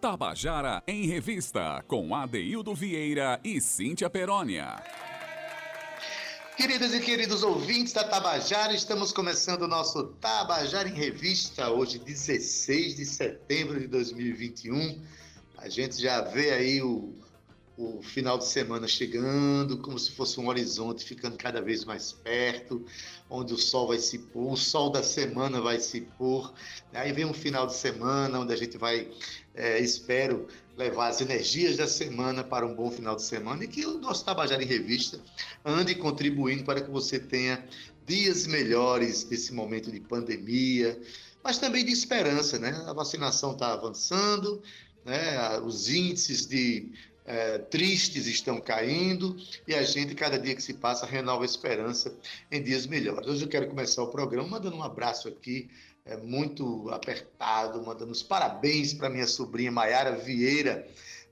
Tabajara em Revista, com Adeildo Vieira e Cíntia Perónia. Queridas e queridos ouvintes da Tabajara, estamos começando o nosso Tabajara em Revista, hoje 16 de setembro de 2021. A gente já vê aí o, o final de semana chegando, como se fosse um horizonte ficando cada vez mais perto, onde o sol vai se pôr, o sol da semana vai se pôr. Aí vem um final de semana onde a gente vai, é, espero, levar as energias da semana para um bom final de semana e que o nosso Tabajara em Revista ande contribuindo para que você tenha dias melhores nesse momento de pandemia, mas também de esperança, né? A vacinação está avançando, né? os índices de é, tristes estão caindo e a gente, cada dia que se passa, renova a esperança em dias melhores. Hoje eu quero começar o programa mandando um abraço aqui, é, muito apertado, mandando os parabéns para minha sobrinha Maiara Vieira.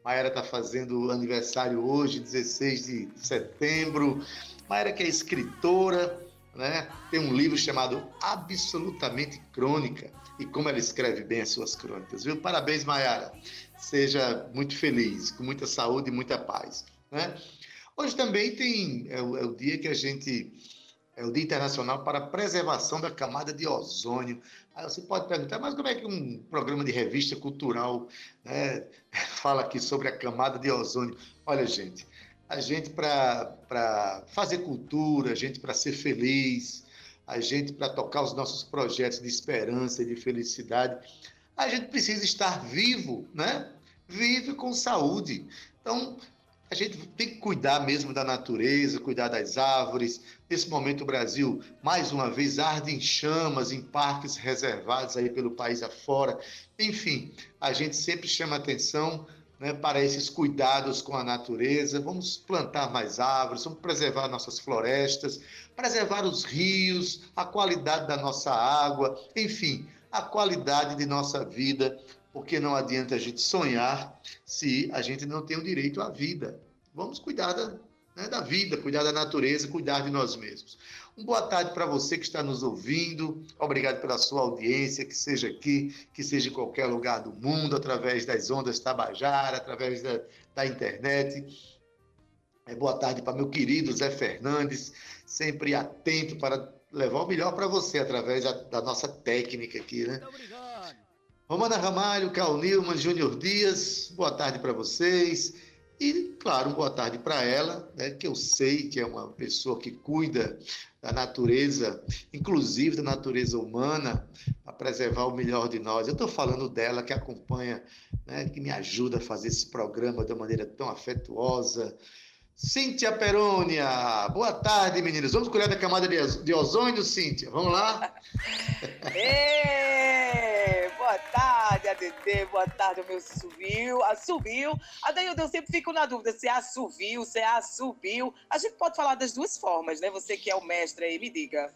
Maiara está fazendo aniversário hoje, 16 de setembro. Maiara que é escritora, né? Tem um livro chamado Absolutamente Crônica e como ela escreve bem as suas crônicas, viu? Parabéns, Maiara seja muito feliz, com muita saúde e muita paz. Né? Hoje também tem é o, é o, dia que a gente é o Dia Internacional para a Preservação da Camada de Ozônio. Aí você pode perguntar, mas como é que um programa de revista cultural né, fala aqui sobre a camada de ozônio? Olha, gente, a gente para fazer cultura, a gente para ser feliz, a gente para tocar os nossos projetos de esperança e de felicidade, a gente precisa estar vivo, né? Vive com saúde. Então, a gente tem que cuidar mesmo da natureza, cuidar das árvores. Nesse momento, o Brasil, mais uma vez, arde em chamas em parques reservados aí pelo país afora. Enfim, a gente sempre chama atenção né, para esses cuidados com a natureza. Vamos plantar mais árvores, vamos preservar nossas florestas, preservar os rios, a qualidade da nossa água, enfim, a qualidade de nossa vida, porque não adianta a gente sonhar se a gente não tem o direito à vida. Vamos cuidar da, né, da vida, cuidar da natureza, cuidar de nós mesmos. Um boa tarde para você que está nos ouvindo. Obrigado pela sua audiência, que seja aqui, que seja em qualquer lugar do mundo, através das ondas Tabajara, através da, da internet. É, boa tarde para meu querido Zé Fernandes, sempre atento para levar o melhor para você através da, da, nossa técnica aqui, né? Romana Ramalho, Cal Nilman, Júnior Dias, boa tarde para vocês. E, claro, boa tarde para ela, né, que eu sei que é uma pessoa que cuida da natureza, inclusive da natureza humana, para preservar o melhor de nós. Eu estou falando dela, que acompanha, né, que me ajuda a fazer esse programa de uma maneira tão afetuosa, Cíntia Perônia. Boa tarde, meninos. Vamos cuidar da camada de ozônio, Cíntia? Vamos lá? Ei, boa tarde, ADD. Boa tarde, meu subiu. Assumiu. Adaildo, eu sempre fico na dúvida se é assumiu, se é assumiu. A gente pode falar das duas formas, né? Você que é o mestre aí, me diga.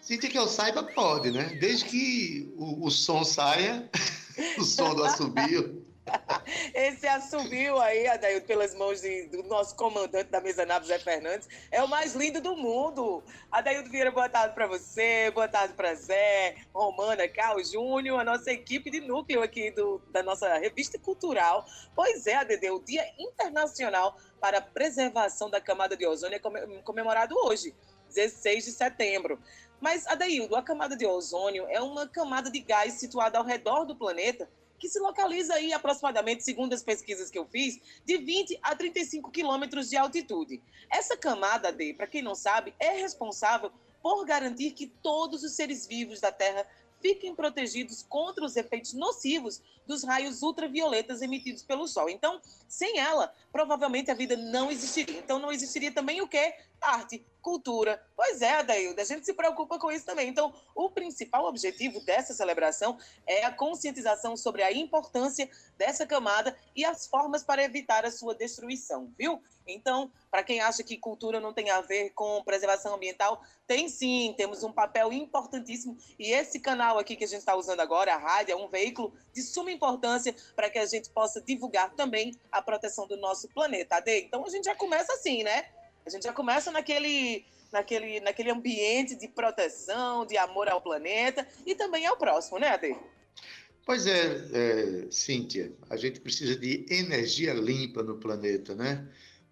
Cíntia, que eu saiba, pode, né? Desde que o, o som saia, o som do assobio. Esse assumiu aí, Adaildo, pelas mãos de, do nosso comandante da mesa nave, Zé Fernandes, é o mais lindo do mundo. Adaildo Vieira, boa tarde para você, boa tarde para Zé, Romana, Carlos Júnior, a nossa equipe de núcleo aqui do, da nossa revista cultural. Pois é, ADD, o Dia Internacional para a Preservação da Camada de Ozônio é comemorado hoje, 16 de setembro. Mas, Adaildo, a camada de ozônio é uma camada de gás situada ao redor do planeta que se localiza aí aproximadamente, segundo as pesquisas que eu fiz, de 20 a 35 quilômetros de altitude. Essa camada D, para quem não sabe, é responsável por garantir que todos os seres vivos da Terra fiquem protegidos contra os efeitos nocivos dos raios ultravioletas emitidos pelo Sol. Então, sem ela, provavelmente a vida não existiria. Então, não existiria também o quê? Arte, cultura. Pois é, Adailda, a gente se preocupa com isso também. Então, o principal objetivo dessa celebração é a conscientização sobre a importância dessa camada e as formas para evitar a sua destruição, viu? Então, para quem acha que cultura não tem a ver com preservação ambiental, tem sim, temos um papel importantíssimo. E esse canal aqui que a gente está usando agora, a rádio, é um veículo de suma importância para que a gente possa divulgar também a proteção do nosso planeta, Ade. Então, a gente já começa assim, né? A gente já começa naquele, naquele, naquele ambiente de proteção, de amor ao planeta e também ao próximo, né, Ade? Pois é, é, Cíntia, a gente precisa de energia limpa no planeta, né?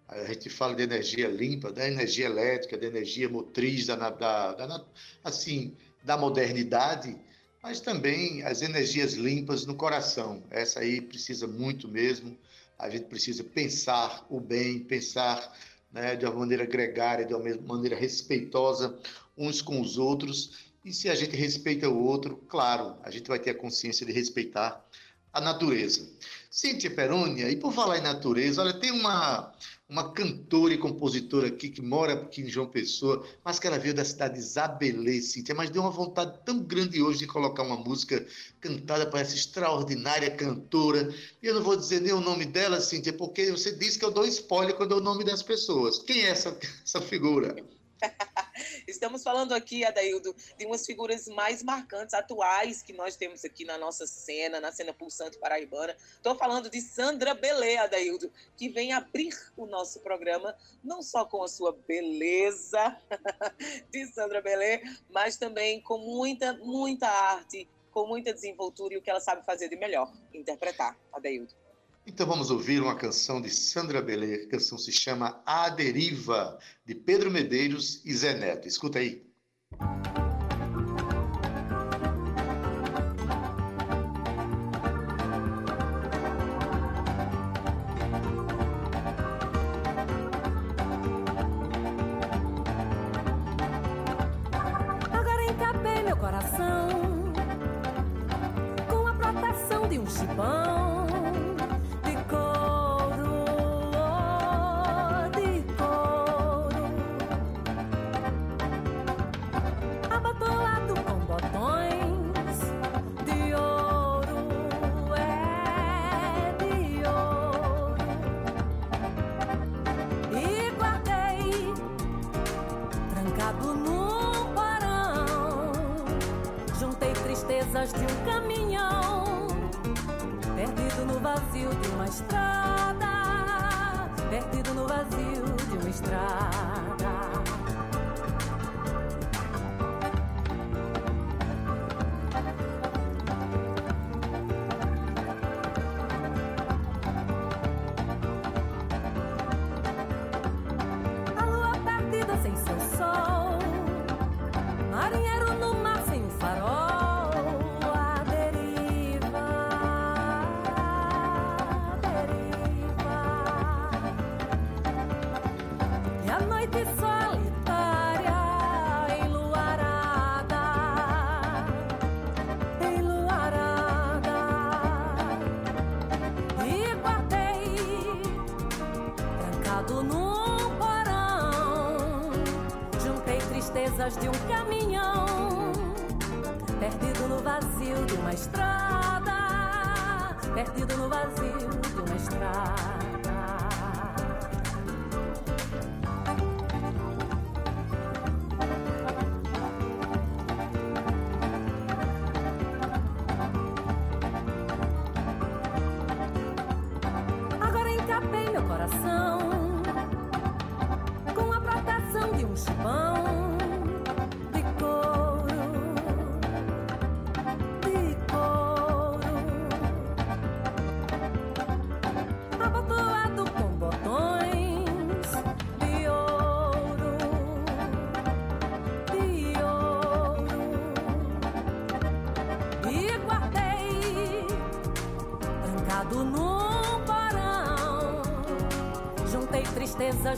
A gente fala de energia limpa, da energia elétrica, da energia motriz, da, da, da, assim, da modernidade, mas também as energias limpas no coração. Essa aí precisa muito mesmo. A gente precisa pensar o bem, pensar né, de uma maneira gregária, de uma maneira respeitosa uns com os outros. E se a gente respeita o outro, claro, a gente vai ter a consciência de respeitar a natureza. Cíntia Perônia, e por falar em natureza, olha, tem uma, uma cantora e compositora aqui que mora aqui em João Pessoa, mas que ela veio da cidade de Isabelê, Cíntia, mas deu uma vontade tão grande hoje de colocar uma música cantada por essa extraordinária cantora. E eu não vou dizer nem o nome dela, Cíntia, porque você disse que eu dou spoiler quando eu dou o nome das pessoas. Quem é essa, essa figura? Estamos falando aqui, Adaildo, de umas figuras mais marcantes, atuais, que nós temos aqui na nossa cena, na cena pulsante paraibana. Estou falando de Sandra Belê, Adaildo, que vem abrir o nosso programa, não só com a sua beleza de Sandra Belê, mas também com muita, muita arte, com muita desenvoltura e o que ela sabe fazer de melhor, interpretar, Adaildo. Então vamos ouvir uma canção de Sandra Belê. A canção se chama A Deriva, de Pedro Medeiros e Zé Neto. Escuta aí. De um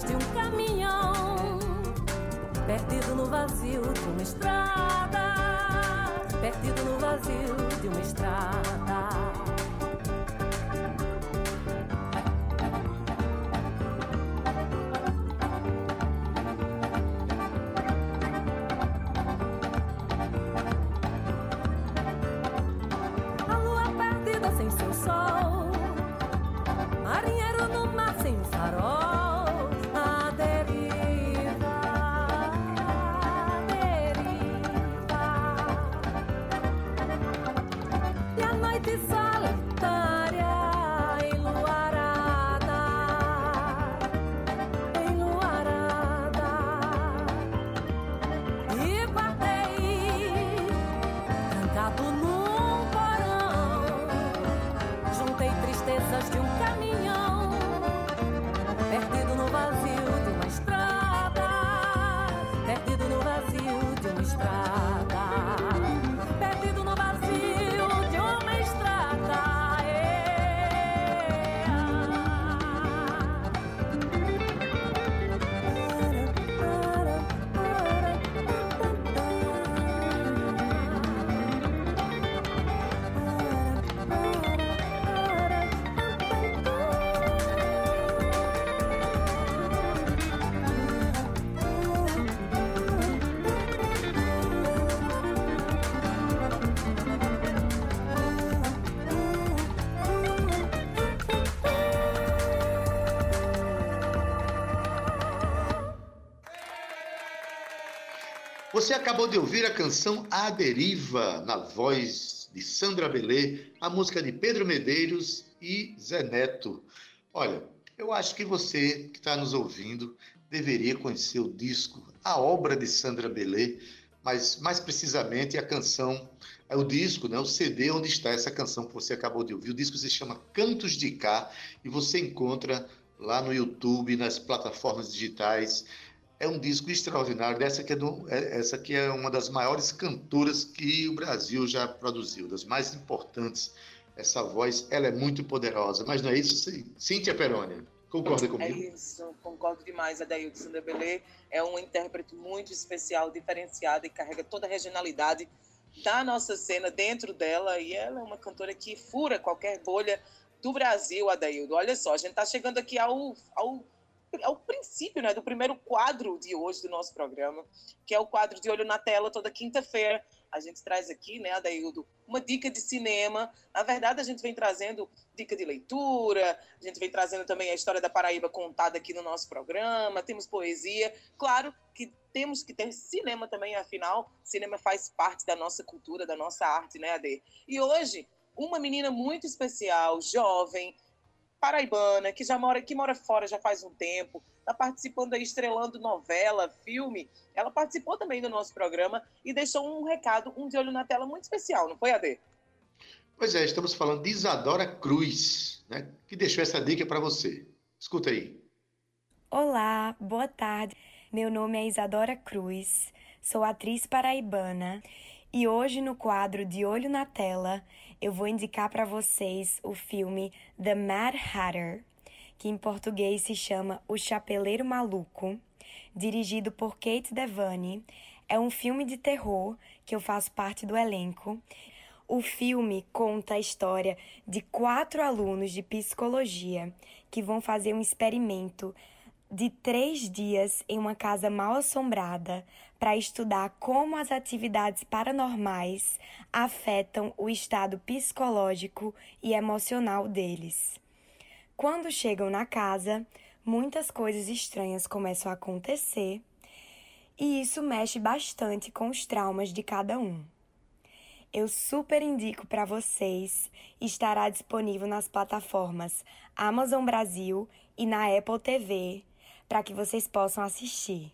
de um Você acabou de ouvir a canção A Deriva, na voz de Sandra Belê, a música de Pedro Medeiros e Zé Neto. Olha, eu acho que você que está nos ouvindo deveria conhecer o disco, a obra de Sandra Belê, mas mais precisamente a canção, é o disco, né, o CD onde está essa canção que você acabou de ouvir. O disco se chama Cantos de Cá e você encontra lá no YouTube, nas plataformas digitais. É um disco extraordinário. Essa que é, do, é, essa que é uma das maiores cantoras que o Brasil já produziu, das mais importantes. Essa voz, ela é muito poderosa. Mas não é isso, Cíntia Perônia? Concorda comigo? É isso, concordo demais. Adaildo Sandra Belê é um intérprete muito especial, diferenciado e carrega toda a regionalidade da nossa cena dentro dela. E ela é uma cantora que fura qualquer bolha do Brasil, Adaildo. Olha só, a gente está chegando aqui ao, ao é o princípio né, do primeiro quadro de hoje do nosso programa, que é o quadro de Olho na Tela, toda quinta-feira. A gente traz aqui, né, Adaildo, uma dica de cinema. Na verdade, a gente vem trazendo dica de leitura, a gente vem trazendo também a história da Paraíba contada aqui no nosso programa, temos poesia. Claro que temos que ter cinema também, afinal, cinema faz parte da nossa cultura, da nossa arte, né, Ade? E hoje, uma menina muito especial, jovem, paraibana, que já mora, que mora fora já faz um tempo, está participando aí, estrelando novela, filme. Ela participou também do nosso programa e deixou um recado, um de olho na tela muito especial, não foi, Ade? Pois é, estamos falando de Isadora Cruz, né, que deixou essa dica para você. Escuta aí. Olá, boa tarde. Meu nome é Isadora Cruz, sou atriz paraibana e hoje no quadro De Olho na Tela eu vou indicar para vocês o filme The Mad Hatter, que em português se chama O Chapeleiro Maluco, dirigido por Kate Devane. É um filme de terror que eu faço parte do elenco. O filme conta a história de quatro alunos de psicologia que vão fazer um experimento de três dias em uma casa mal assombrada para estudar como as atividades paranormais afetam o estado psicológico e emocional deles. Quando chegam na casa, muitas coisas estranhas começam a acontecer e isso mexe bastante com os traumas de cada um. Eu super indico para vocês, estará disponível nas plataformas Amazon Brasil e na Apple TV para que vocês possam assistir.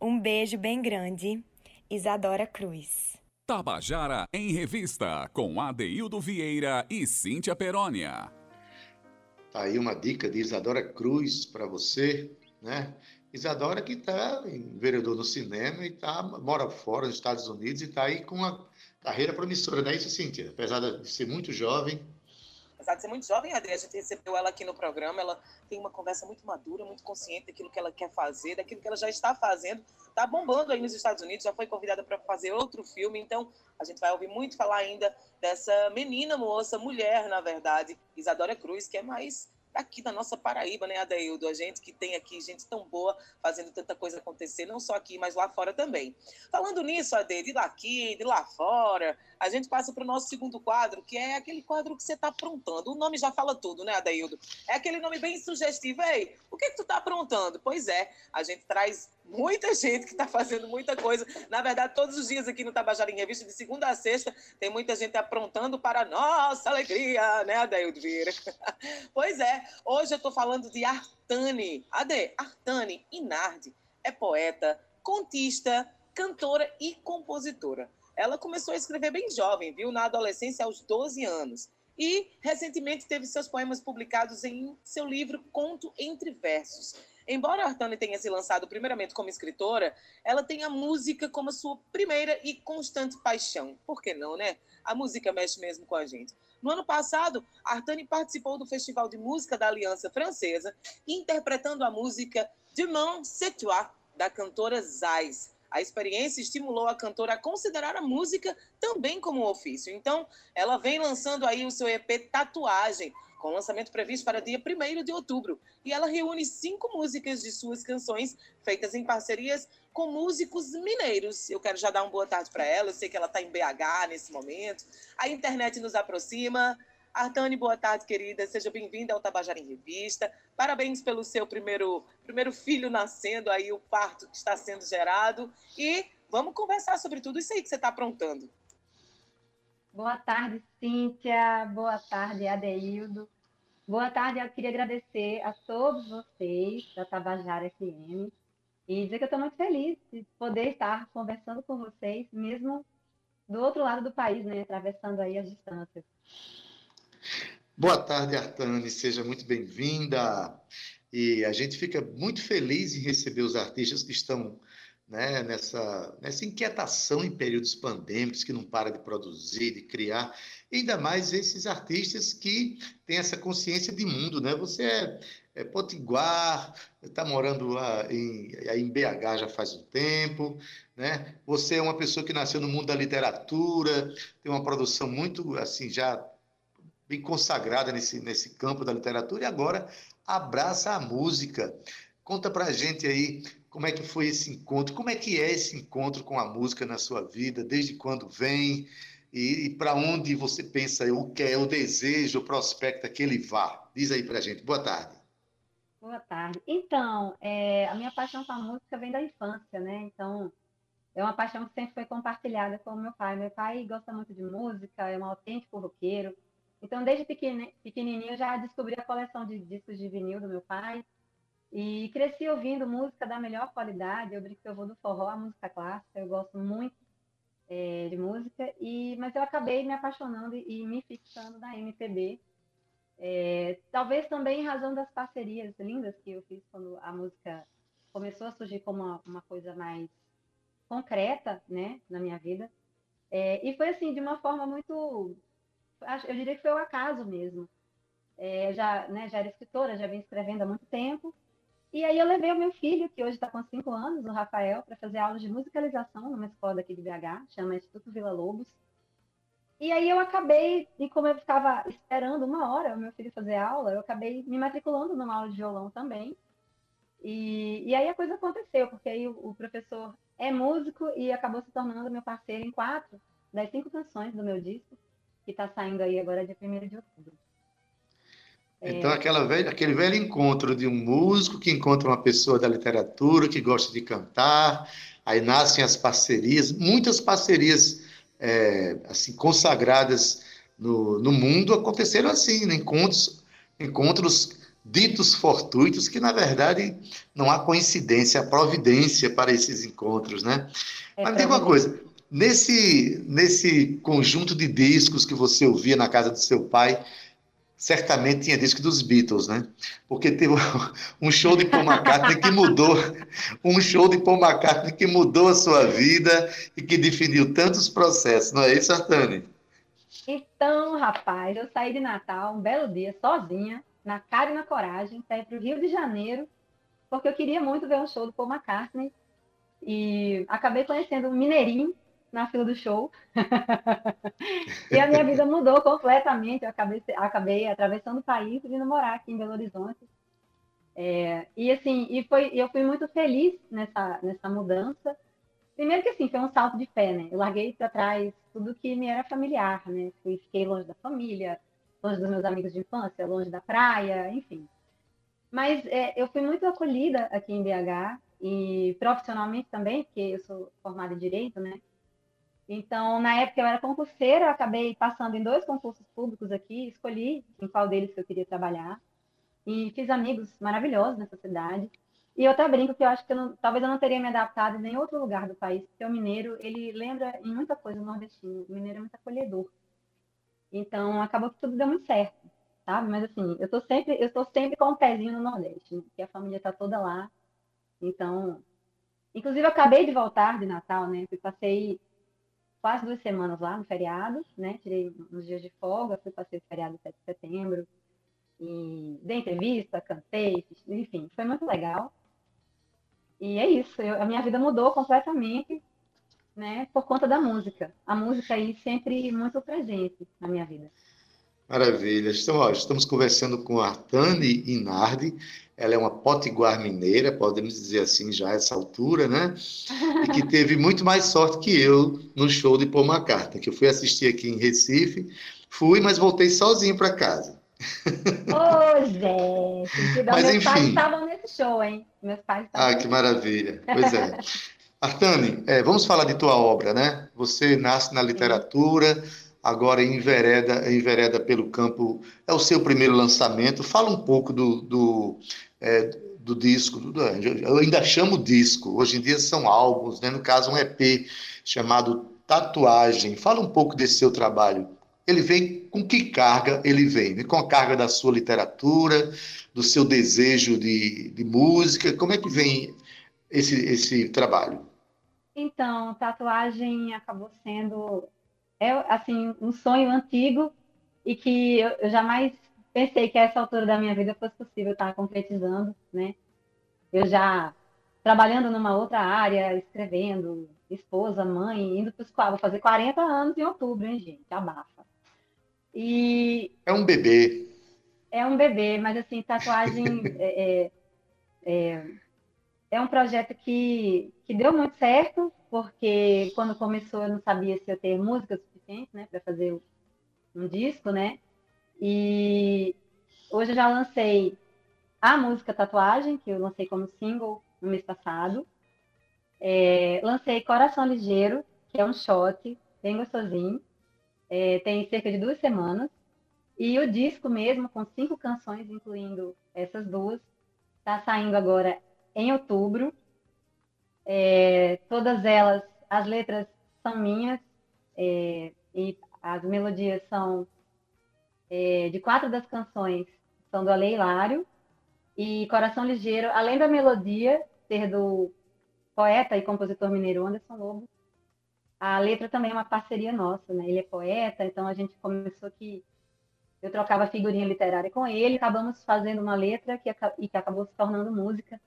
Um beijo bem grande, Isadora Cruz. Tabajara em Revista, com Adeildo Vieira e Cíntia Perónia. Tá aí uma dica de Isadora Cruz para você, né? Isadora que está vereador no cinema e tá, mora fora, nos Estados Unidos, e está aí com uma carreira promissora, não é isso, Cíntia? Apesar de ser muito jovem, apesar de ser muito jovem, a Adri, a gente recebeu ela aqui no programa, ela tem uma conversa muito madura, muito consciente daquilo que ela quer fazer, daquilo que ela já está fazendo, está bombando aí nos Estados Unidos, já foi convidada para fazer outro filme, então a gente vai ouvir muito falar ainda dessa menina, moça, mulher, na verdade, Isadora Cruz, que é mais aqui da nossa Paraíba, né, Adeildo? A gente que tem aqui gente tão boa fazendo tanta coisa acontecer, não só aqui, mas lá fora também. Falando nisso, Ade, de lá aqui, de lá fora, a gente passa para o nosso segundo quadro, que é aquele quadro que você está aprontando. O nome já fala tudo, né, Adeildo? É aquele nome bem sugestivo. Ei, o que, que tu está aprontando? Pois é, a gente traz muita gente que está fazendo muita coisa. Na verdade, todos os dias aqui no Tabajara em Revista, de segunda a sexta, tem muita gente aprontando para nossa alegria, né, Adaildo Vieira? pois é, hoje eu estou falando de Artane. Ade, Artane Inardi é poeta, contista, cantora e compositora. Ela começou a escrever bem jovem, viu? Na adolescência, aos 12 anos. e recentemente teve seus poemas publicados em seu livro Conto Entre Versos. Embora a Artane tenha se lançado primeiramente como escritora, ela tem a música como a sua primeira e constante paixão. Por que não, né? A música mexe mesmo com a gente. No ano passado, Artane participou do Festival de Música da Aliança Francesa, interpretando a música Demain C'est Toi, da cantora Zais. A experiência estimulou a cantora a considerar a música também como um ofício. Então, ela vem lançando aí o seu EP Tatuagem, com lançamento previsto para dia 1 de outubro. E ela reúne cinco músicas de suas canções, feitas em parcerias com músicos mineiros. Eu quero já dar uma boa tarde para ela, eu sei que ela está em BH nesse momento. A internet nos aproxima. Artane, boa tarde, querida. Seja bem-vinda ao Tabajara em Revista. Parabéns pelo seu primeiro, primeiro filho nascendo, aí o parto que está sendo gerado. E vamos conversar sobre tudo isso aí que você está aprontando. Boa tarde, Cíntia. Boa tarde, Adeildo. Boa tarde, eu queria agradecer a todos vocês da Tabajara FM e dizer que eu estou muito feliz de poder estar conversando com vocês, mesmo do outro lado do país, né, atravessando aí as distâncias. Boa tarde, Artane, seja muito bem-vinda. E a gente fica muito feliz em receber os artistas que estão né, nessa, nessa inquietação em períodos pandêmicos, que não para de produzir, de criar, ainda mais esses artistas que têm essa consciência de mundo, né? Você é, é potiguar, está morando lá em, em BH já faz um tempo, né? Você é uma pessoa que nasceu no mundo da literatura, tem uma produção muito, assim, já bem consagrada nesse, nesse campo da literatura e agora abraça a música. Conta pra gente aí como é que foi esse encontro? Como é que é esse encontro com a música na sua vida? Desde quando vem? E, e para onde você pensa o que é o desejo, o prospecto que ele vá? Diz aí para gente. Boa tarde. Boa tarde. Então, é, a minha paixão com a música vem da infância, né? Então, é uma paixão que sempre foi compartilhada com meu pai. Meu pai gosta muito de música, é um autêntico roqueiro. Então, desde pequenininho, eu já descobri a coleção de discos de vinil do meu pai. E cresci ouvindo música da melhor qualidade. Eu brinco que eu vou do forró à música clássica. Eu gosto muito é, de música. E, mas eu acabei me apaixonando e, me fixando na MPB. É, talvez também em razão das parcerias lindas que eu fiz quando a música começou a surgir como uma, uma coisa mais concreta, né, na minha vida. É, e foi assim de uma forma muito, eu diria que foi o acaso mesmo. É, já, né, já era escritora, já vim escrevendo há muito tempo. E aí eu levei o meu filho, que hoje está com 5 anos, o Rafael, para fazer aulas de musicalização numa escola daqui de BH, chama Instituto Vila Lobos. E aí eu acabei, e como eu ficava esperando uma hora o meu filho fazer aula, eu acabei me matriculando numa aula de violão também. E, e aí a coisa aconteceu, porque aí o, o professor é músico e acabou se tornando meu parceiro em quatro das cinco canções do meu disco, que está saindo aí agora dia 1 de outubro. Então, aquela velha, aquele velho encontro de um músico que encontra uma pessoa da literatura que gosta de cantar, aí nascem as parcerias, muitas parcerias é, assim consagradas no, no mundo aconteceram assim, né? encontros, encontros ditos fortuitos que, na verdade, não há coincidência, há providência para esses encontros, né? É Mas tem uma coisa, nesse, nesse conjunto de discos que você ouvia na casa do seu pai, certamente tinha disco dos Beatles, né? Porque teve um show de Paul McCartney que mudou, um show de Paul McCartney que mudou a sua vida e que definiu tantos processos, não é isso, Artane? Então, rapaz, eu saí de Natal um belo dia, sozinha, na cara e na coragem, ir para o Rio de Janeiro, porque eu queria muito ver um show do Paul McCartney. E acabei conhecendo um mineirinho na fila do show. e a minha vida mudou completamente. Eu acabei, acabei atravessando o país e vindo morar aqui em Belo Horizonte. É, e assim, e foi, eu fui muito feliz nessa, nessa mudança. Primeiro que assim, foi um salto de fé, né? Eu larguei para trás tudo que me era familiar, né? Fiquei longe da família, longe dos meus amigos de infância, longe da praia, enfim. Mas é, eu fui muito acolhida aqui em BH e profissionalmente também, porque eu sou formada em Direito, né? Então, na época eu era concurseira, eu acabei passando em dois concursos públicos aqui, escolhi em qual deles que eu queria trabalhar e fiz amigos maravilhosos nessa cidade. E eu até brinco que eu acho que eu não, talvez eu não teria me adaptado em nenhum outro lugar do país, porque o mineiro, ele lembra em muita coisa o nordestino. O mineiro é muito acolhedor. Então, acabou que tudo deu muito certo, sabe? Mas assim, eu tô sempre, eu sempre com um pezinho no Nordeste, né? porque a família tá toda lá. Então, inclusive eu acabei de voltar de Natal, né? Eu passei quase duas semanas lá no feriado, né? Tirei uns dias de folga, fui passei o feriado 7 de setembro e dei entrevista, cantei, enfim, foi muito legal. E é isso, eu, a minha vida mudou completamente, né, por conta da música. A música aí sempre muito presente na minha vida. Maravilha. Então, ó, estamos conversando com a Artane Inardi. Ela é uma potiguar mineira, podemos dizer assim já a essa altura, né? E que teve muito mais sorte que eu no show de Paul McCartney, que eu fui assistir aqui em Recife. Fui, mas voltei sozinho para casa. Ô, gente, Mas, meus enfim. pais estavam nesse show, hein? Meus pais estavam Ah, que maravilha. Pois é. Artane, é, vamos falar de tua obra, né? Você nasce na literatura, agora envereda, envereda pelo campo, é o seu primeiro lançamento. Fala um pouco do, do, é, do disco, do- eu ainda chamo disco, hoje em dia são álbuns, né? No caso, um EP chamado Tatuagem. Fala um pouco desse seu trabalho. Ele vem com que carga ele vem? Com a carga da sua literatura, do seu desejo de, de música? Como é que vem esse, esse trabalho? Então, tatuagem acabou sendo, é, assim, um sonho antigo e que eu, eu jamais pensei que a essa altura da minha vida fosse possível estar concretizando, né? Eu já trabalhando numa outra área, escrevendo, esposa, mãe, indo para os vou fazer 40 anos em outubro, hein, gente? Abafa. E É um bebê. é um bebê, mas assim, tatuagem é, é, é, é um projeto que, que deu muito certo, porque quando começou eu não sabia se eu ter música suficiente, né, para fazer um disco, né? E hoje eu já lancei a música Tatuagem, que eu lancei como single no mês passado. É, lancei Coração Ligeiro, que é um shot, bem gostosinho. É, tem cerca de duas semanas. E o disco mesmo, com cinco canções, incluindo essas duas, está saindo agora em outubro. É, todas elas, as letras são minhas é, e as melodias são é, de quatro das canções são do Ale Hilário e Coração Ligeiro, além da melodia ser do poeta e compositor mineiro Anderson Lobo, a letra também é uma parceria nossa, né? Ele é poeta, então a gente começou que eu trocava figurinha literária com ele, acabamos fazendo uma letra que, e que acabou se tornando música.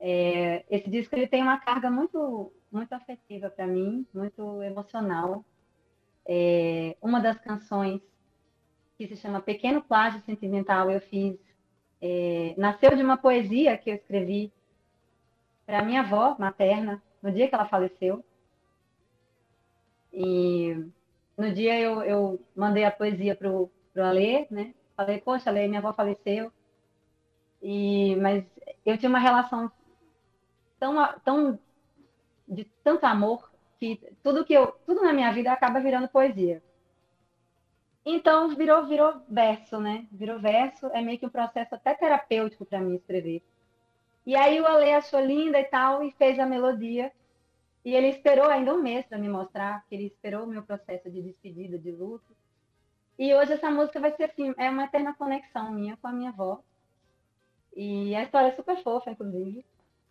É, esse disco ele tem uma carga muito, muito afetiva para mim, muito emocional. É, uma das canções que se chama Pequeno Plágio Sentimental eu fiz é, nasceu de uma poesia que eu escrevi para minha avó materna no dia que ela faleceu. E no dia eu, eu mandei a poesia pro, pro Alê, né? Falei, poxa, Alê, minha avó faleceu. E, mas eu tinha uma relação tão, tão de tanto amor que tudo que eu, tudo na minha vida acaba virando poesia. Então virou, virou verso, né? Virou verso, é meio que um processo até terapêutico para mim escrever. E aí o Ale achou linda e tal e fez a melodia. E ele esperou ainda um mês para me mostrar, que ele esperou o meu processo de despedida, de luto. E hoje essa música vai ser assim, é uma eterna conexão minha com a minha avó. E a história é super fofa, inclusive.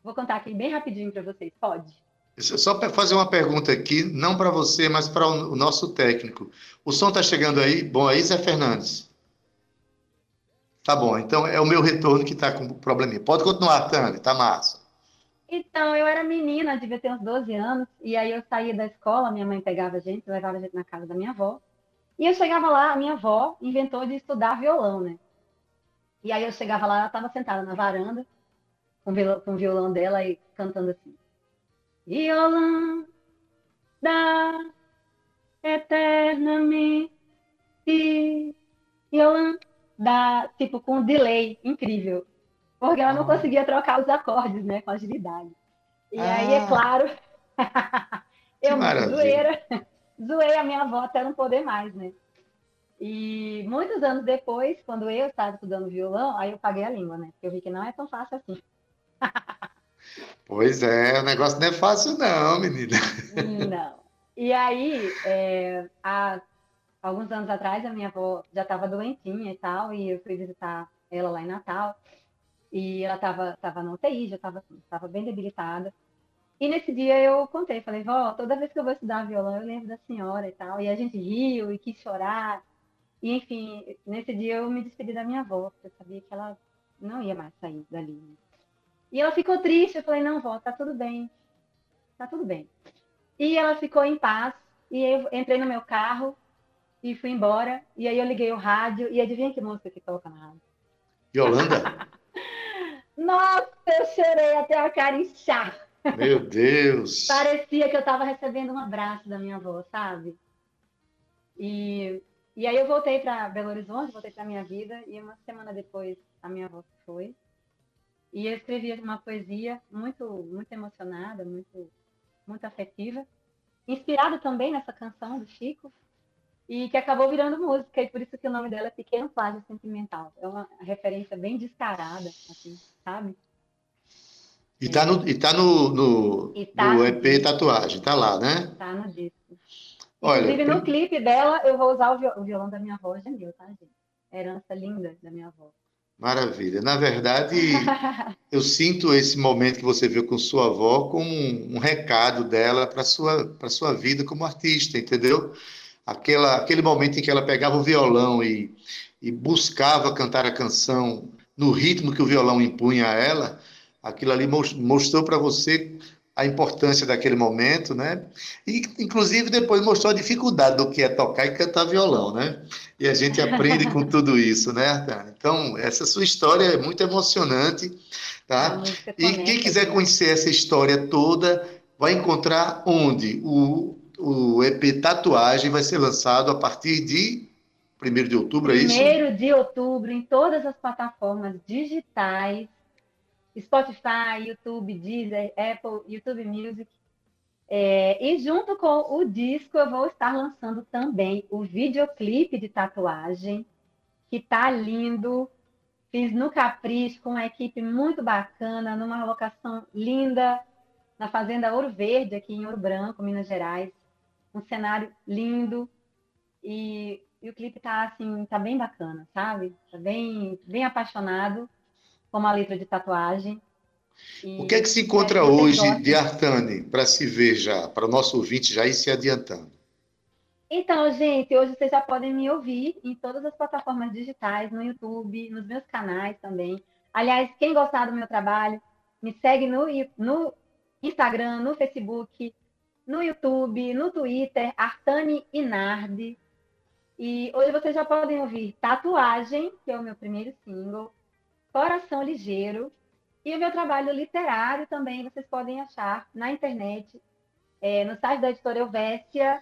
Vou contar aqui bem rapidinho para vocês, pode? Só para fazer uma pergunta aqui, não para você, mas para o o nosso técnico. O som está chegando aí? Bom, aí, Zé Fernandes. Tá bom, então é o meu retorno que está com probleminha. Pode continuar, Tânia, tá massa. Então, eu era menina, devia ter uns 12 anos, e aí eu saía da escola, minha mãe pegava a gente, levava a gente na casa da minha avó, e eu chegava lá, a minha avó inventou de estudar violão, né? E aí eu chegava lá, ela estava sentada na varanda, com o violão, com o violão dela e cantando assim, violão da eternamente, violão da, tipo, com um delay incrível. Porque ela não Ah. conseguia trocar os acordes, né, com agilidade. E aí, é Ah. claro, eu, zoeira, zoei a minha avó até não poder mais, né? E muitos anos depois, quando eu estava estudando violão, aí eu paguei a língua, né? Porque eu vi que não é tão fácil assim. Pois é, o negócio não é fácil não, menina. Não. E aí, é, há alguns anos atrás, a minha avó já estava doentinha e tal, e eu fui visitar ela lá em Natal. E ela estava tava no UTI, já estava tava bem debilitada. E nesse dia eu contei, falei, vó, toda vez que eu vou estudar violão, eu lembro da senhora e tal. E a gente riu e quis chorar. E, enfim, nesse dia eu me despedi da minha avó, porque eu sabia que ela não ia mais sair dali. E ela ficou triste, eu falei, não, vó, tá tudo bem. Tá tudo bem. E ela ficou em paz, e eu entrei no meu carro e fui embora. E aí eu liguei o rádio, e adivinha que música que toca na rádio? Yolanda? Nossa, eu chorei até a cara inchar. Meu Deus! Parecia que eu estava recebendo um abraço da minha avó, sabe? E, e aí eu voltei para Belo Horizonte, voltei para minha vida, e uma semana depois a minha avó foi. E eu escrevi uma poesia muito, muito emocionada, muito, muito afetiva, inspirada também nessa canção do Chico, e que acabou virando música, e por isso que o nome dela é Pequeno Plágio Sentimental. É uma referência bem descarada, assim, sabe? E tá no, e tá no, no, E tá no EP disco. Tatuagem, tá lá, né? Tá no disco. Olha, Inclusive, no clipe dela, eu vou usar o violão da minha avó, Jamil, tá, gente? Herança linda da minha avó. Maravilha. Na verdade, eu sinto esse momento que você viu com sua avó como um, um recado dela para sua para sua vida como artista, entendeu? Aquela, aquele momento em que ela pegava o violão e, e buscava cantar a canção no ritmo que o violão impunha a ela, aquilo ali mos- mostrou para você a importância daquele momento, né? E, inclusive, depois mostrou a dificuldade do que é tocar e cantar violão, né? E a gente aprende com tudo isso, né, Artana? Então, essa sua história é muito emocionante, tá? E começa quem quiser conhecer essa história toda, vai encontrar onde? O, o EP Tatuagem vai ser lançado a partir de 1 de outubro, é isso? Primeiro de outubro, em todas as plataformas digitais, Spotify, YouTube, Deezer, Apple, YouTube Music. É, e junto com o disco, eu vou estar lançando também o videoclipe de tatuagem, que tá lindo. Fiz no Capricho, com uma equipe muito bacana, numa locação linda, na Fazenda Ouro Verde, aqui em Ouro Branco, Minas Gerais. Um cenário lindo. E, e o clipe tá assim, tá bem bacana, sabe? Tá bem, bem apaixonado com uma letra de tatuagem. E O que é que se encontra espero que vocês hoje gostem. de Artane, para se ver já, para o nosso ouvinte já ir se adiantando? Então, gente, hoje vocês já podem me ouvir em todas as plataformas digitais, no YouTube, nos meus canais também. Aliás, quem gostar do meu trabalho, me segue no, no Instagram, no Facebook, no YouTube, no Twitter, Artane Inardi. E hoje vocês já podem ouvir Tatuagem, que é o meu primeiro single, Coração Ligeiro, e o meu trabalho literário também vocês podem achar na internet, é, no site da editora Elvésia,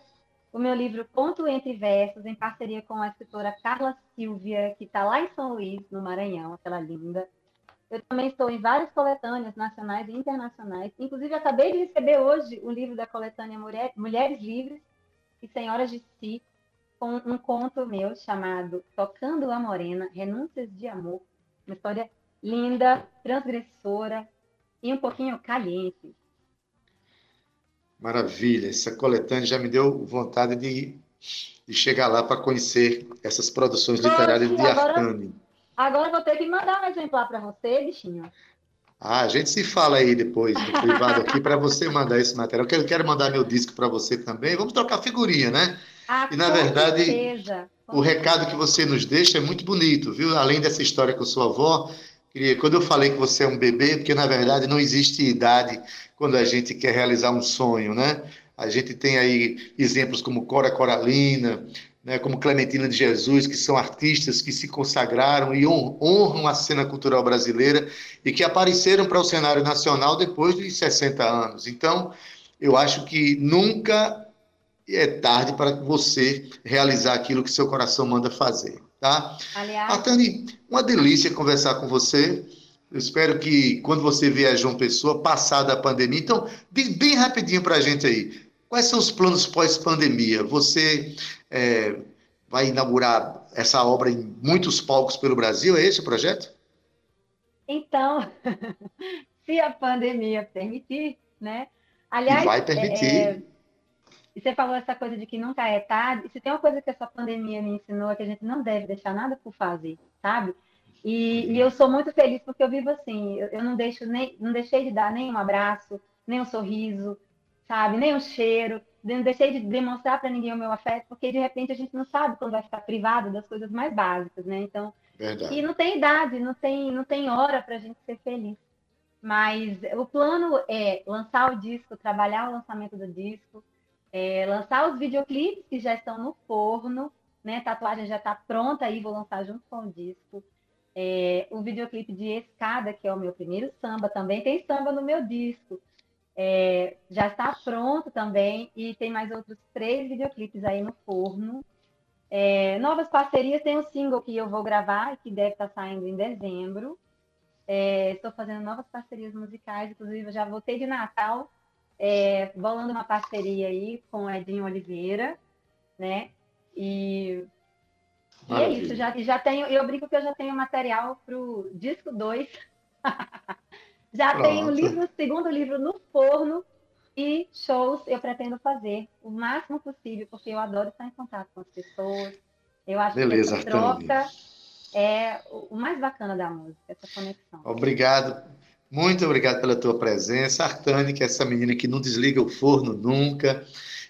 o meu livro Conto Entre Versos, em parceria com a escritora Carla Silvia, que está lá em São Luís, no Maranhão, aquela linda. Eu também estou em várias coletâneas nacionais e internacionais. Inclusive, acabei de receber hoje o livro da coletânea Mulher- Mulheres Livres e Senhoras de Si, com um conto meu chamado Tocando a Morena, Renúncias de Amor. Uma história linda, transgressora e um pouquinho caliente. Maravilha, essa coletânea já me deu vontade de, de chegar lá para conhecer essas produções literárias de agora- Artane. Agora vou ter que mandar um exemplar para você, bichinho. Ah, a gente se fala aí depois, no privado aqui, para você mandar esse material. Eu quero, quero mandar meu disco para você também. Vamos trocar figurinha, né? Ah, E, na com verdade, certeza, O recado que você nos deixa é muito bonito, viu? Além dessa história com sua avó, quando eu falei que você é um bebê, porque na verdade não existe idade quando a gente quer realizar um sonho, né? A gente tem aí exemplos como Cora Coralina, né, como Clementina de Jesus, que são artistas que se consagraram e hon- honram a cena cultural brasileira e que apareceram para o cenário nacional depois de 60 anos. Então, eu acho que nunca é tarde para você realizar aquilo que seu coração manda fazer, tá? Aliás, Atani, uma delícia conversar com você. Eu espero que quando você vier a João Pessoa, passada a pandemia. Então, diz bem rapidinho para a gente aí. Quais são os planos pós-pandemia? Você é, vai inaugurar essa obra em muitos palcos pelo Brasil? É esse o projeto? então, se a pandemia permitir, né? Aliás, vai permitir. é, E você falou essa coisa de que nunca é tarde. E se tem uma coisa que essa pandemia me ensinou é que a gente não deve deixar nada por fazer, sabe? E, e eu sou muito feliz porque eu vivo assim. Eu, eu, não deixo nem, não deixei de dar nem um abraço, nem um sorriso, sabe? Nem um cheiro. Não deixei de demonstrar para ninguém o meu afeto, porque de repente a gente não sabe quando vai ficar privado das coisas mais básicas, né? Então, Verdade. e não tem idade, não tem, não tem hora para a gente ser feliz. Mas o plano é lançar o disco, trabalhar o lançamento do disco, é, lançar os videoclipes que já estão no forno, né? Tatuagem já está pronta aí, vou lançar junto com o disco. É, o videoclipe de Escada, que é o meu primeiro samba, também tem samba no meu disco. É, já está pronto também e tem mais outros três videoclipes aí no forno. É, novas parcerias, tem um single que eu vou gravar, que deve estar saindo em dezembro. É, estou fazendo novas parcerias musicais, inclusive eu já voltei de Natal é, bolando uma parceria aí com o Edinho Oliveira, né? E, e é isso, já, já tenho, eu brinco que eu já tenho material para o disco 2. já Pronto. tenho o livro, segundo livro no forno e shows eu pretendo fazer o máximo possível, porque eu adoro estar em contato com as pessoas. Eu acho Beleza, que essa troca é o mais bacana da música, essa conexão. Obrigado muito obrigado pela tua presença. Artane, que é essa menina que não desliga o forno nunca.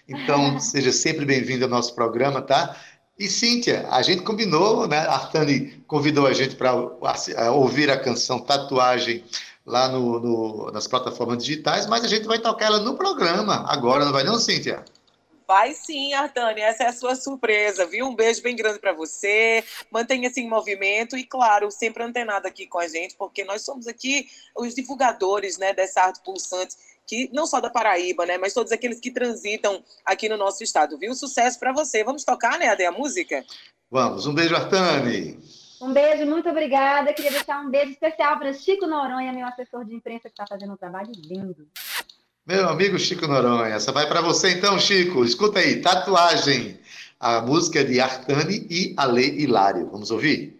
Então, seja sempre bem-vinda ao nosso programa, tá? E Cíntia, a gente combinou, né? A Artane convidou a gente para ouvir a canção Tatuagem lá no, no, nas plataformas digitais, mas a gente vai tocar ela no programa agora, não vai não, Cíntia? Vai sim, Artane, essa é a sua surpresa, viu? Um beijo bem grande para você. Mantenha-se em movimento e, claro, sempre antenado aqui com a gente, porque nós somos aqui os divulgadores né, dessa arte pulsante, que não só da Paraíba, né, mas todos aqueles que transitam aqui no nosso estado, viu? Sucesso para você. Vamos tocar, né, Ade, a música? Vamos. Um beijo, Artane. Um beijo, muito obrigada. Queria deixar um beijo especial para Chico Noronha, meu assessor de imprensa, que está fazendo um trabalho lindo. Meu amigo Chico Noronha, essa vai para você então, Chico. Escuta aí, Tatuagem, a música de Artani e Ale Hilário. Vamos ouvir?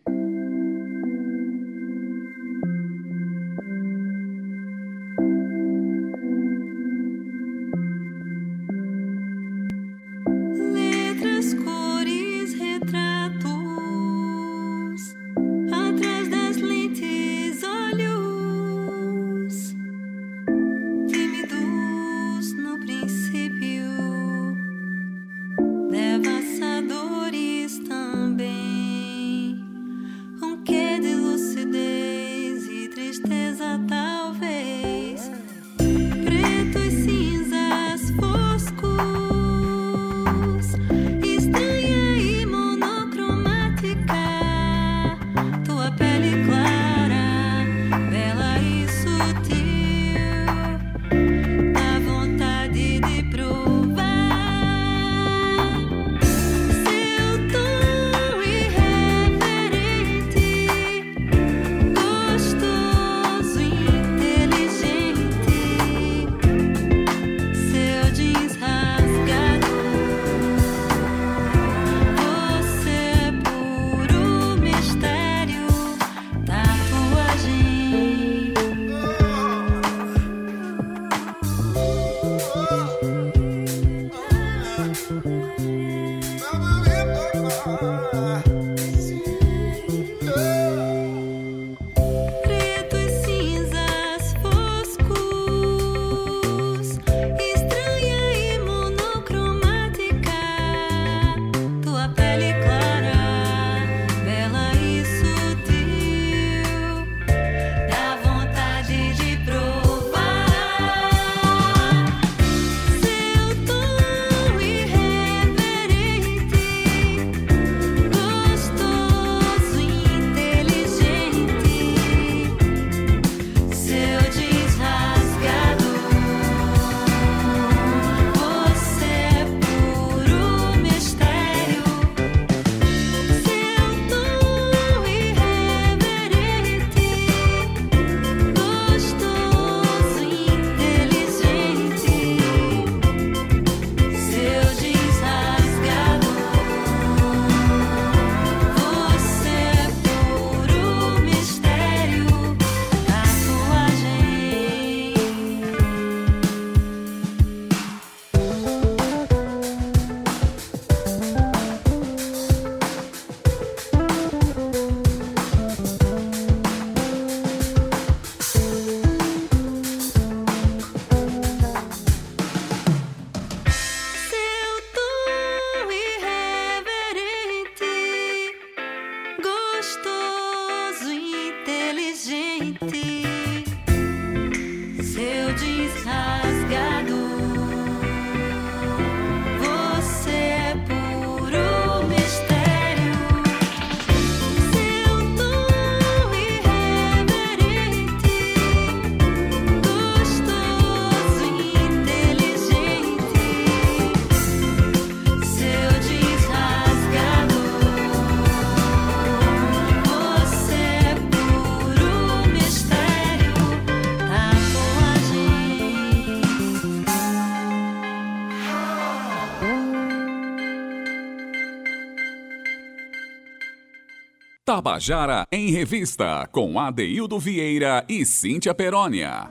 Tabajara em Revista, com Adeildo Vieira e Cíntia Perónia.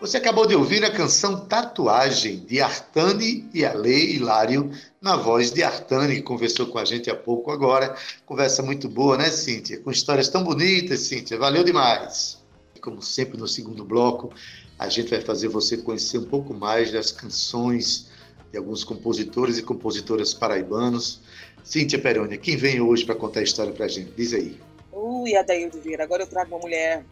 Você acabou de ouvir a canção Tatuagem, de Artani e Ale Hilário, na voz de Artani, que conversou com a gente há pouco agora. Conversa muito boa, né, Cíntia? Com histórias tão bonitas, Cíntia. Valeu demais. Como sempre, no segundo bloco, a gente vai fazer você conhecer um pouco mais das canções de alguns compositores e compositoras paraibanos. Cíntia Peroni, quem vem hoje para contar a história para a gente? Diz aí. Ui, Adaildo Vieira, agora eu trago uma mulher,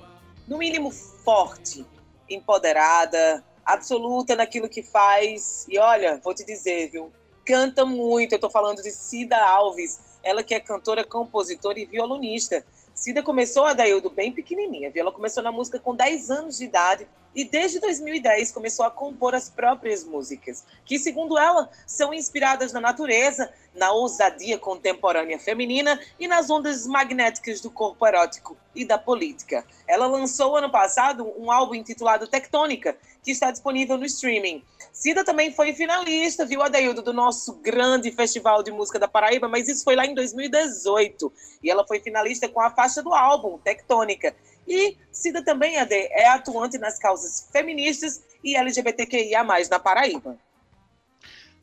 no mínimo, forte, empoderada, absoluta naquilo que faz. E olha, vou te dizer, viu? Canta muito. Eu estou falando de Cida Alves, ela que é cantora, compositora e violonista. Cida começou a Daildo bem pequenininha, viu? Ela começou na música com 10 anos de idade e desde 2010 começou a compor as próprias músicas, que, segundo ela, são inspiradas na natureza, na ousadia contemporânea feminina e nas ondas magnéticas do corpo erótico e da política. Ela lançou ano passado um álbum intitulado Tectônica, que está disponível no streaming. Cida também foi finalista, viu, Adeildo, do nosso grande festival de música da Paraíba, mas isso foi lá em 2018. E ela foi finalista com a faixa do álbum, Tectônica. E Cida também, Ade, é atuante nas causas feministas e LGBTQIA+, na Paraíba.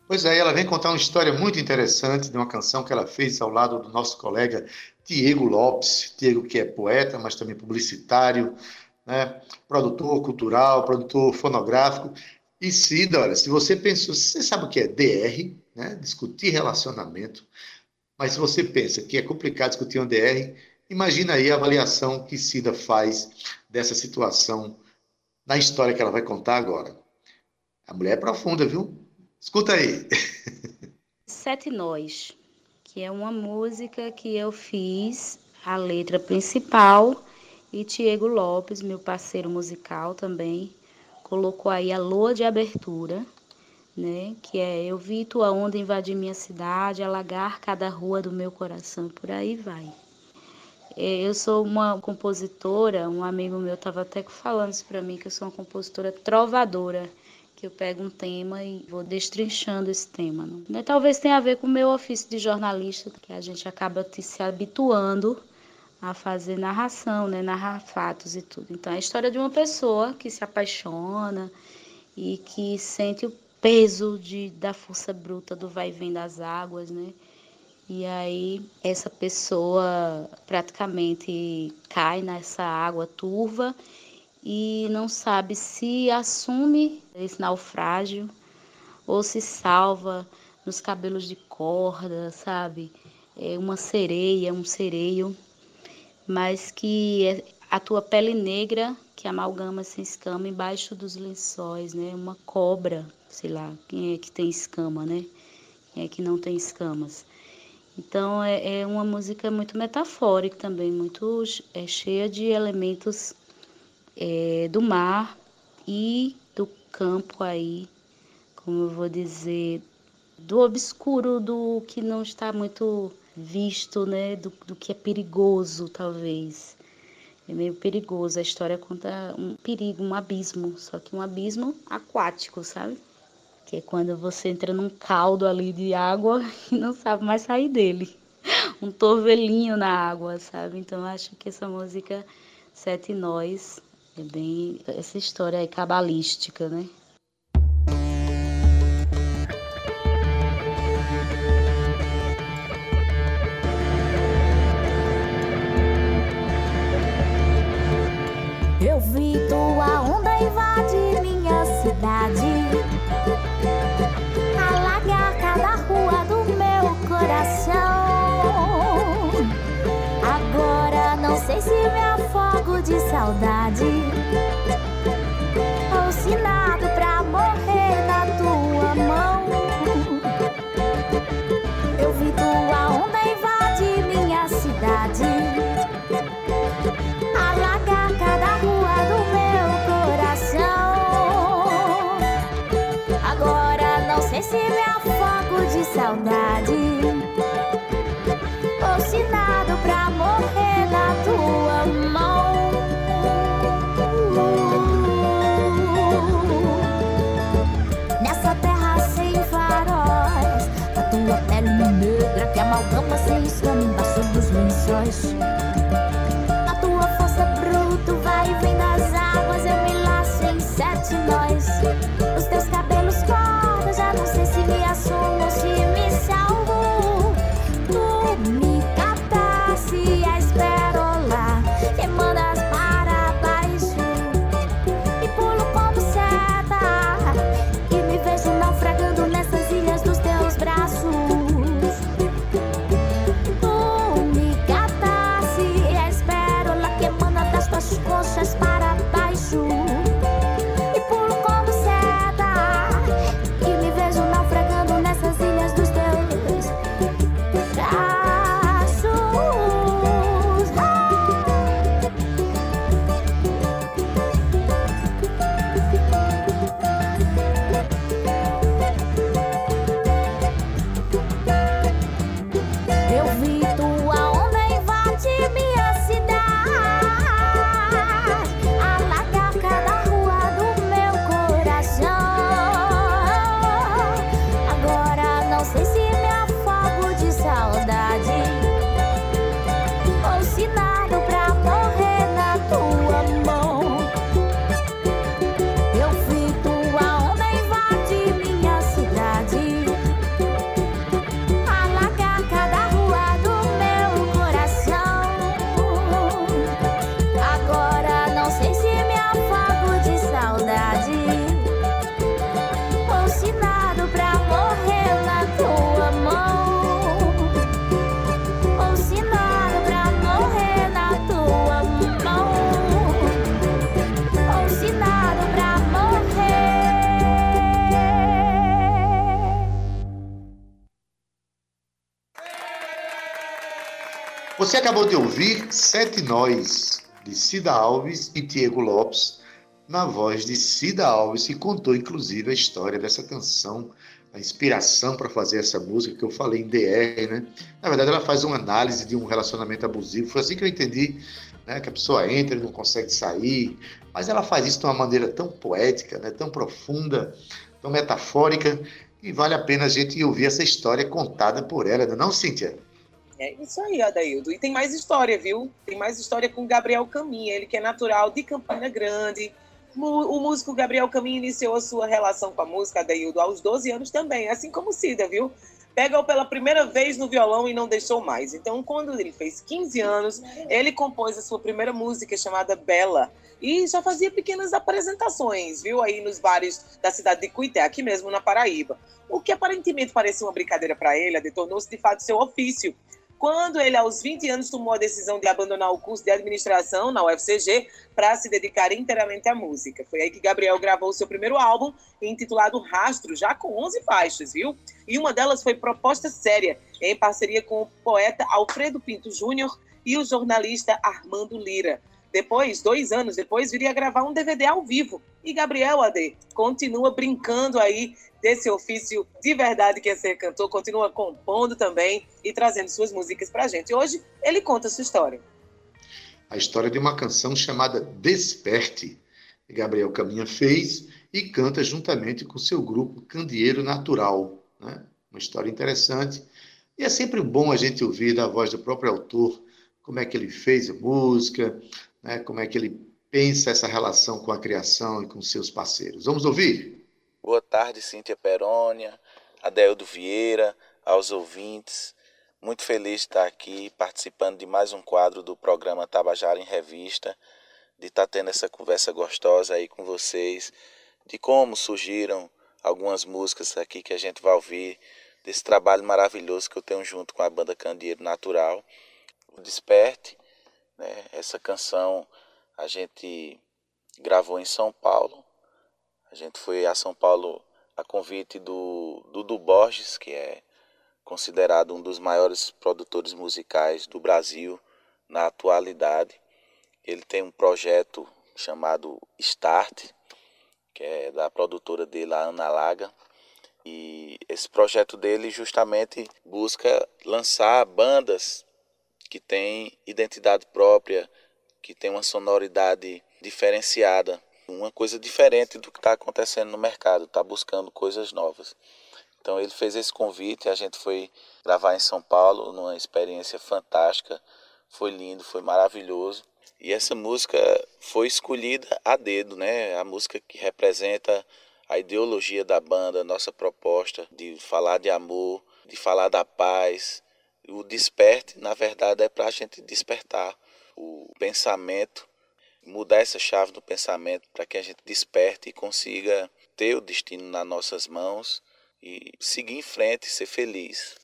Pois é, ela vem contar uma história muito interessante de uma canção que ela fez ao lado do nosso colega Diego Lopes. Diego que é poeta, mas também publicitário, né? produtor cultural, produtor fonográfico. E Cida, olha, se você pensou, você sabe o que é DR, né? discutir relacionamento, mas se você pensa que é complicado discutir um DR, imagina aí a avaliação que Cida faz dessa situação na história que ela vai contar agora. A mulher é profunda, viu? Escuta aí. Sete Nós, que é uma música que eu fiz a letra principal e Tiago Lopes, meu parceiro musical também, colocou aí a lua de abertura, né? Que é eu vi tua onda invadir minha cidade, alagar cada rua do meu coração, por aí vai. É, eu sou uma compositora, um amigo meu estava até falando isso para mim, que eu sou uma compositora trovadora, que eu pego um tema e vou destrinchando esse tema. Né? Talvez tenha a ver com o meu ofício de jornalista, que a gente acaba se habituando a fazer narração, né? narrar fatos e tudo. Então, é a história de uma pessoa que se apaixona e que sente o peso de, da força bruta do vai e vem das águas, né? E aí essa pessoa praticamente cai nessa água turva e não sabe se assume esse naufrágio ou se salva nos cabelos de corda, sabe? É uma sereia, um sereio mas que é a tua pele negra que amalgama sem escama embaixo dos lençóis, né? Uma cobra, sei lá, quem é que tem escama, né? Quem é que não tem escamas? Então é, é uma música muito metafórica também, muito é, cheia de elementos é, do mar e do campo aí, como eu vou dizer, do obscuro, do que não está muito visto, né, do, do que é perigoso, talvez. É meio perigoso. A história conta um perigo, um abismo, só que um abismo aquático, sabe? Que é quando você entra num caldo ali de água e não sabe mais sair dele. Um torvelinho na água, sabe? Então acho que essa música Sete Nós é bem essa história aí cabalística, né? Saudade. Alcinado pra morrer na tua mão. Eu vi tua onda invadir minha cidade. Alagar cada rua do meu coração. Agora não sei se me afogo de saudade. Você acabou de ouvir Sete Nós, de Cida Alves e Diego Lopes, na voz de Cida Alves, que contou inclusive a história dessa canção, a inspiração para fazer essa música que eu falei em DR, né? Na verdade, ela faz uma análise de um relacionamento abusivo. Foi assim que eu entendi, né? Que a pessoa entra e não consegue sair, mas ela faz isso de uma maneira tão poética, né? Tão profunda, tão metafórica, que vale a pena a gente ouvir essa história contada por ela, não é não, Cíntia? É isso aí, Adaildo. E tem mais história, viu? Tem mais história com Gabriel Caminha, ele que é natural de Campina Grande. O músico Gabriel Caminha iniciou a sua relação com a música, Adaildo, aos 12 anos também, assim como Cida, viu? Pegou pela primeira vez no violão e não deixou mais. Então, quando ele fez 15 anos, ele compôs a sua primeira música chamada Bela. E já fazia pequenas apresentações, viu? Aí nos bares da cidade de Cuité, aqui mesmo na Paraíba. O que aparentemente parecia uma brincadeira para ele, tornou-se de fato seu ofício. Quando ele, aos 20 anos, tomou a decisão de abandonar o curso de administração na UFCG para se dedicar inteiramente à música. Foi aí que Gabriel gravou seu primeiro álbum, intitulado Rastro, já com 11 faixas, viu? E uma delas foi Proposta Séria, em parceria com o poeta Alfredo Pinto Júnior e o jornalista Armando Lira. Depois, dois anos depois, viria a gravar um DVD ao vivo. E Gabriel AD continua brincando aí desse ofício de verdade que é ser cantor, continua compondo também e trazendo suas músicas pra gente. Hoje ele conta sua história. a história de uma canção chamada Desperte, Gabriel Caminha fez e canta juntamente com seu grupo Candeeiro Natural. Né? Uma história interessante. E é sempre bom a gente ouvir da voz do próprio autor como é que ele fez a música, né? como é que ele pensa essa relação com a criação e com seus parceiros. Vamos ouvir? Boa tarde, Cíntia Perônia, Adeldo Vieira, aos ouvintes. Muito feliz de estar aqui participando de mais um quadro do programa Tabajara em Revista, de estar tendo essa conversa gostosa aí com vocês, de como surgiram algumas músicas aqui que a gente vai ouvir, desse trabalho maravilhoso que eu tenho junto com a banda Candeeiro Natural. O Desperte, né, essa canção a gente gravou em São Paulo. A gente foi a São Paulo a convite do Dudu Borges, que é considerado um dos maiores produtores musicais do Brasil na atualidade. Ele tem um projeto chamado Start, que é da produtora dele, a Ana Laga. E esse projeto dele justamente busca lançar bandas que têm identidade própria, que têm uma sonoridade diferenciada, uma coisa diferente do que está acontecendo no mercado, está buscando coisas novas. Então ele fez esse convite, a gente foi gravar em São Paulo, numa experiência fantástica, foi lindo, foi maravilhoso. E essa música foi escolhida a dedo, né? A música que representa a ideologia da banda, nossa proposta de falar de amor, de falar da paz. O desperte, na verdade, é para a gente despertar o pensamento, mudar essa chave do pensamento para que a gente desperte e consiga ter o destino nas nossas mãos e seguir em frente, ser feliz.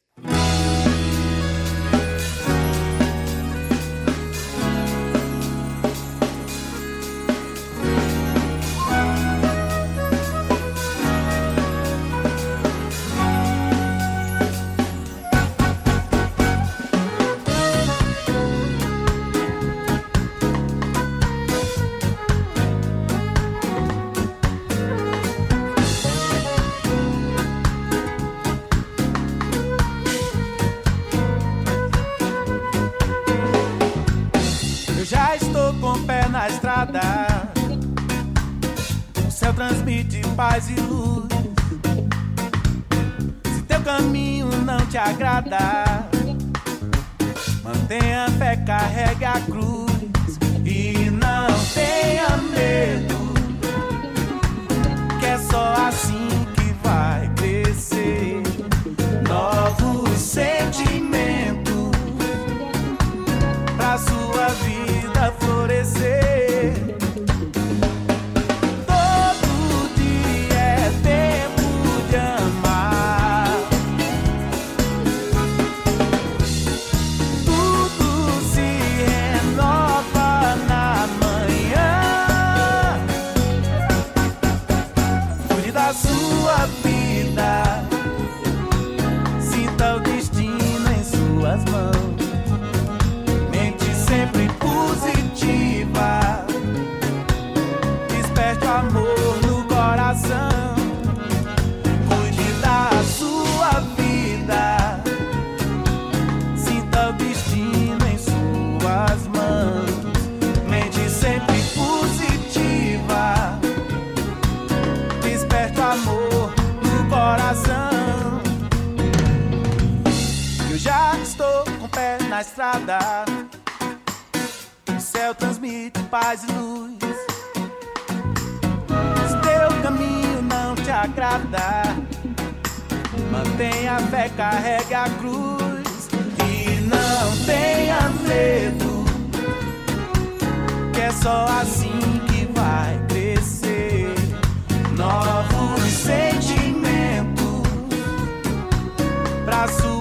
Estrada. O céu transmite paz e luz. Se teu caminho não te agrada, mantenha a fé, carregue a cruz. E não tenha medo, que é só assim que vai crescer. Novos sentimentos pra sua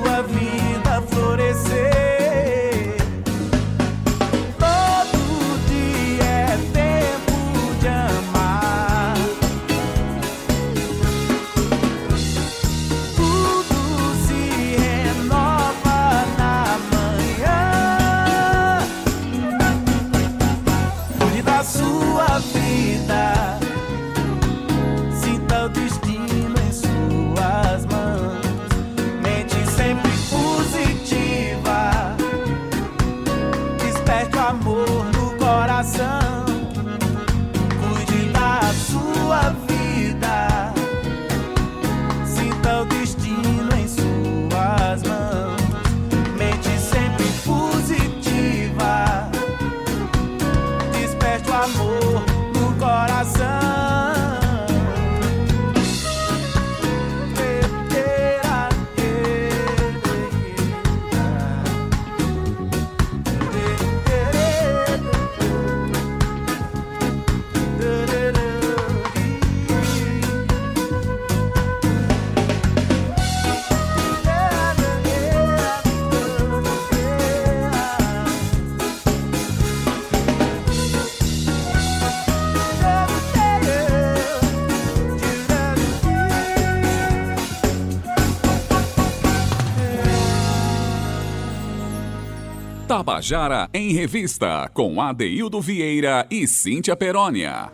Tabajara em Revista, com Adeildo Vieira e Cíntia Perónia.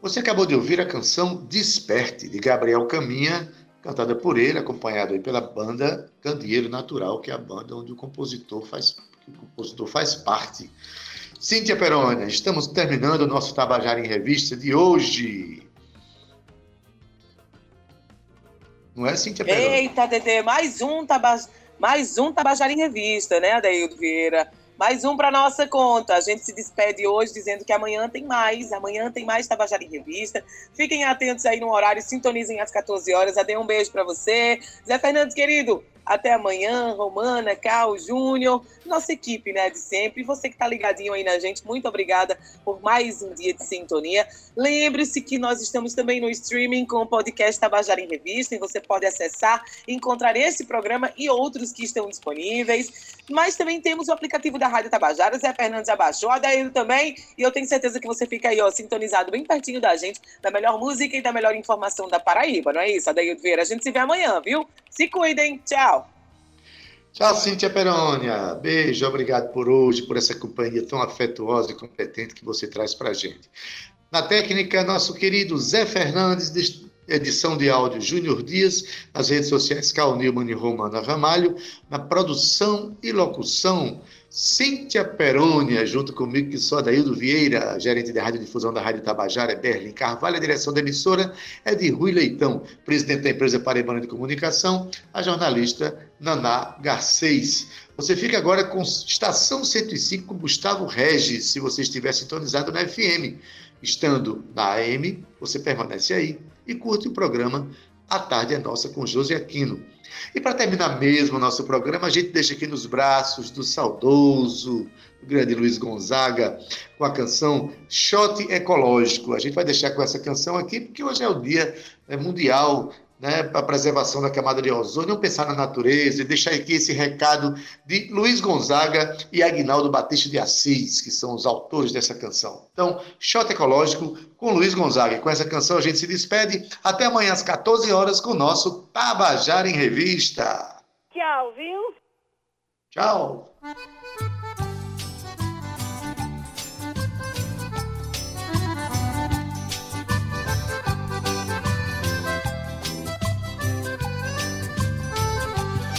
Você acabou de ouvir a canção Desperte, de Gabriel Caminha, cantada por ele, acompanhado aí pela banda Candeeiro Natural, que é a banda onde o compositor faz, o compositor faz parte. Cíntia Perônia, estamos terminando o nosso Tabajara em Revista de hoje. Não é, Cíntia Perônia? Eita, Dedê, mais um, taba... mais um Tabajara em Revista, né, Adeildo Vieira? Mais um para nossa conta. A gente se despede hoje dizendo que amanhã tem mais. Amanhã tem mais Tabajara em Revista. Fiquem atentos aí no horário, sintonizem às 14 horas. Adê, um beijo para você. Zé Fernandes, querido, até amanhã, Romana, Cal, Júnior, nossa equipe, né, de sempre. Você que está ligadinho aí na gente, muito obrigada por mais um dia de sintonia. Lembre-se que nós estamos também no streaming com o podcast Tabajara em Revista, e você pode acessar encontrar esse programa e outros que estão disponíveis. Mas também temos o aplicativo da Rádio Tabajara, Zé Fernandes abaixou, Adair também, e eu tenho certeza que você fica aí, ó, sintonizado bem pertinho da gente, da melhor música e da melhor informação da Paraíba, não é isso, Adair Vieira? A gente se vê amanhã, viu? Se cuidem, tchau! Tchau, Cíntia Perônia. Beijo, obrigado por hoje, por essa companhia tão afetuosa e competente que você traz para a gente. Na técnica, nosso querido Zé Fernandes, edição de áudio Júnior Dias, nas redes sociais Cal Nilman e Romana Ramalho, na produção e locução Cíntia Perônia, junto comigo, que sou Adaildo Vieira, gerente de radiodifusão da Rádio Tabajara, é Berlim Carvalho, a direção da emissora é de Rui Leitão, presidente da empresa Paraibana de Comunicação, a jornalista Naná Garcês. Você fica agora com Estação 105 com Gustavo Regis, se você estiver sintonizado na FM. Estando na AM, você permanece aí e curte o programa A Tarde é Nossa com José Aquino. E para terminar mesmo o nosso programa, a gente deixa aqui nos braços do saudoso, do grande Luiz Gonzaga, com a canção Shot Ecológico. A gente vai deixar com essa canção aqui, porque hoje é o Dia é, Mundial né, para a preservação da camada de ozônio, não pensar na natureza e deixar aqui esse recado de Luiz Gonzaga e Agnaldo Batista de Assis, que são os autores dessa canção. Então, Shot Ecológico com Luiz Gonzaga. E com essa canção a gente se despede. Até amanhã às 14 horas com o nosso Tabajara em Revista. Tchau, viu? Tchau.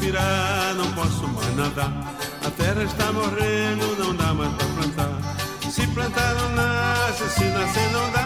Respirar, não posso mais nadar. A terra está morrendo, não dá mais pra plantar. Se plantar não nasce, se nascer não dá.